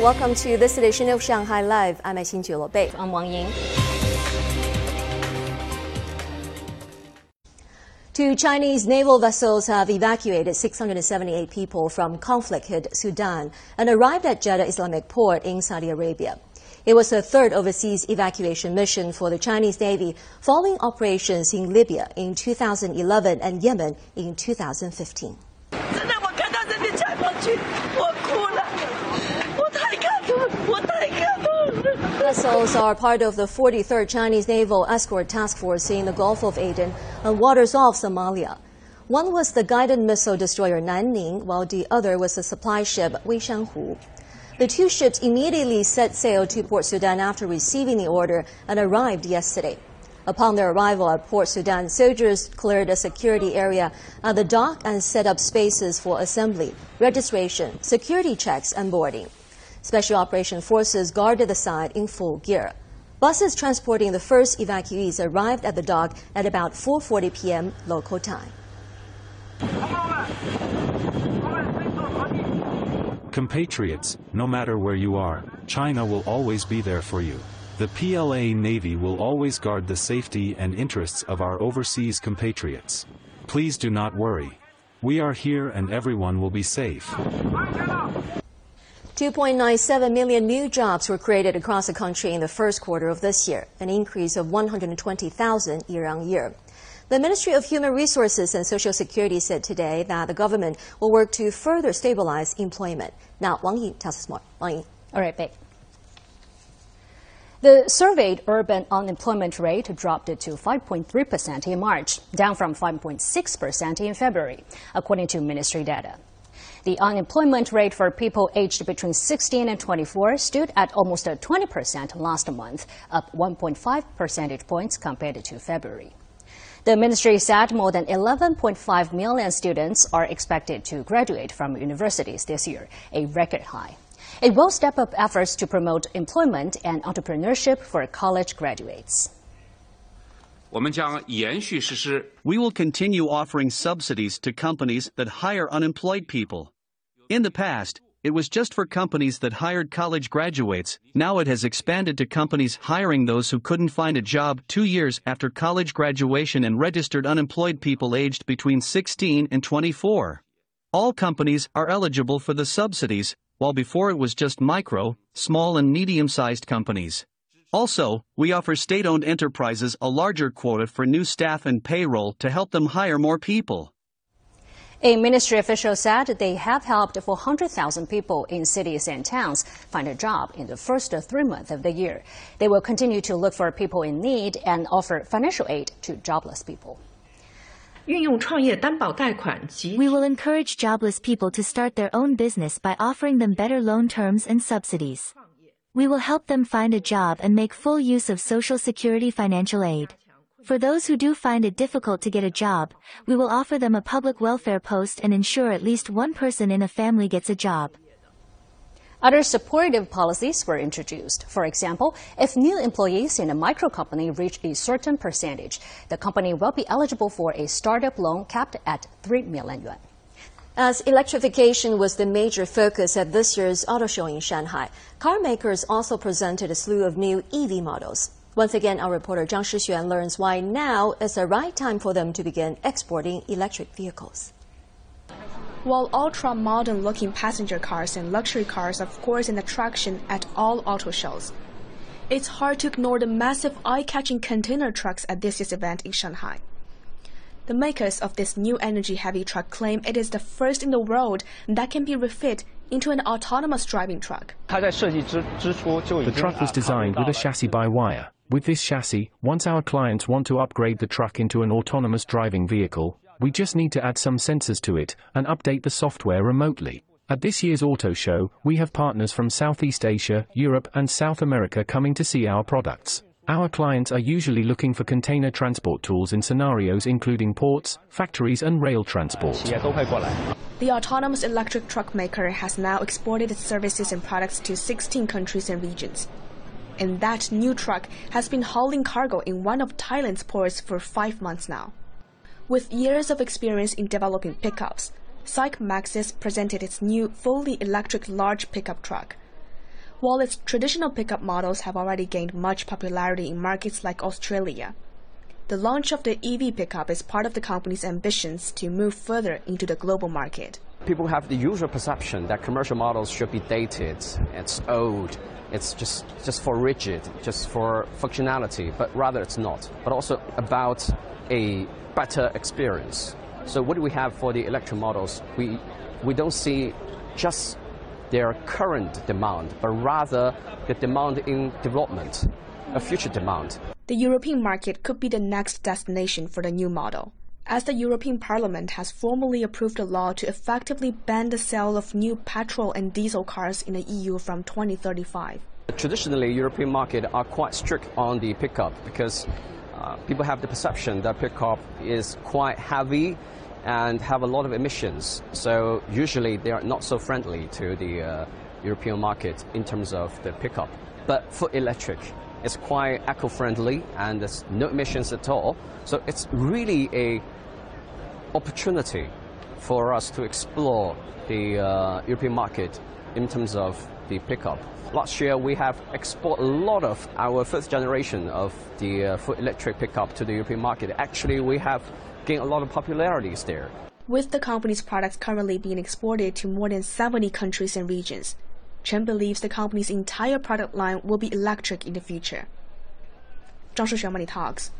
Welcome to this edition of Shanghai Live. I'm Xin Bei. I'm Wang Ying. Two Chinese naval vessels have evacuated 678 people from conflict-hit Sudan and arrived at Jeddah Islamic Port in Saudi Arabia. It was the third overseas evacuation mission for the Chinese Navy following operations in Libya in 2011 and Yemen in 2015. Vessels are part of the 43rd Chinese Naval Escort Task Force in the Gulf of Aden and waters off Somalia. One was the guided missile destroyer Nanning, while the other was the supply ship Weishanhu. The two ships immediately set sail to Port Sudan after receiving the order and arrived yesterday. Upon their arrival at Port Sudan, soldiers cleared a security area at the dock and set up spaces for assembly, registration, security checks, and boarding. Special Operation Forces guarded the site in full gear. Buses transporting the first evacuees arrived at the dock at about 4:40 p.m. local time. Compatriots, no matter where you are, China will always be there for you. The PLA Navy will always guard the safety and interests of our overseas compatriots. Please do not worry. We are here and everyone will be safe. 2.97 million new jobs were created across the country in the first quarter of this year, an increase of 120,000 year on year. The Ministry of Human Resources and Social Security said today that the government will work to further stabilize employment. Now, Wang Yi tells us more. Wang Yi. All right, Beck. The surveyed urban unemployment rate dropped to 5.3% in March, down from 5.6% in February, according to ministry data. The unemployment rate for people aged between 16 and 24 stood at almost 20% last month, up 1.5 percentage points compared to February. The ministry said more than 11.5 million students are expected to graduate from universities this year, a record high. It will step up efforts to promote employment and entrepreneurship for college graduates. We will continue offering subsidies to companies that hire unemployed people. In the past, it was just for companies that hired college graduates. Now it has expanded to companies hiring those who couldn't find a job two years after college graduation and registered unemployed people aged between 16 and 24. All companies are eligible for the subsidies, while before it was just micro, small, and medium sized companies. Also, we offer state owned enterprises a larger quota for new staff and payroll to help them hire more people. A ministry official said they have helped 400,000 people in cities and towns find a job in the first three months of the year. They will continue to look for people in need and offer financial aid to jobless people. We will encourage jobless people to start their own business by offering them better loan terms and subsidies. We will help them find a job and make full use of Social Security financial aid. For those who do find it difficult to get a job, we will offer them a public welfare post and ensure at least one person in a family gets a job. Other supportive policies were introduced. For example, if new employees in a micro company reach a certain percentage, the company will be eligible for a startup loan capped at 3 million yuan. As electrification was the major focus at this year's auto show in Shanghai, car makers also presented a slew of new EV models. Once again, our reporter Zhang Shixuan learns why now is the right time for them to begin exporting electric vehicles. While ultra modern looking passenger cars and luxury cars are of course an attraction at all auto shows, it's hard to ignore the massive eye catching container trucks at this year's event in Shanghai. The makers of this new energy heavy truck claim it is the first in the world that can be refit into an autonomous driving truck. The truck was designed with a chassis by wire. With this chassis, once our clients want to upgrade the truck into an autonomous driving vehicle, we just need to add some sensors to it and update the software remotely. At this year's auto show, we have partners from Southeast Asia, Europe, and South America coming to see our products. Our clients are usually looking for container transport tools in scenarios including ports, factories, and rail transport. The autonomous electric truck maker has now exported its services and products to 16 countries and regions. And that new truck has been hauling cargo in one of Thailand's ports for five months now. With years of experience in developing pickups, SAIC Maxus presented its new fully electric large pickup truck. While its traditional pickup models have already gained much popularity in markets like Australia. The launch of the EV pickup is part of the company's ambitions to move further into the global market. People have the usual perception that commercial models should be dated, it's old, it's just, just for rigid, just for functionality, but rather it's not. But also about a better experience. So what do we have for the electric models? We, we don't see just their current demand, but rather the demand in development, a future demand the European market could be the next destination for the new model, as the European Parliament has formally approved a law to effectively ban the sale of new petrol and diesel cars in the EU from 2035. Traditionally, European market are quite strict on the pickup because uh, people have the perception that pickup is quite heavy and have a lot of emissions. So usually they are not so friendly to the uh, European market in terms of the pickup. But for electric, it's quite eco-friendly and there's no emissions at all. So it's really a opportunity for us to explore the uh, European market in terms of the pickup. Last year we have exported a lot of our first generation of the uh, full electric pickup to the European market. Actually, we have Gain a lot of popularity there. With the company's products currently being exported to more than 70 countries and regions, Chen believes the company's entire product line will be electric in the future. Zhang Money Talks.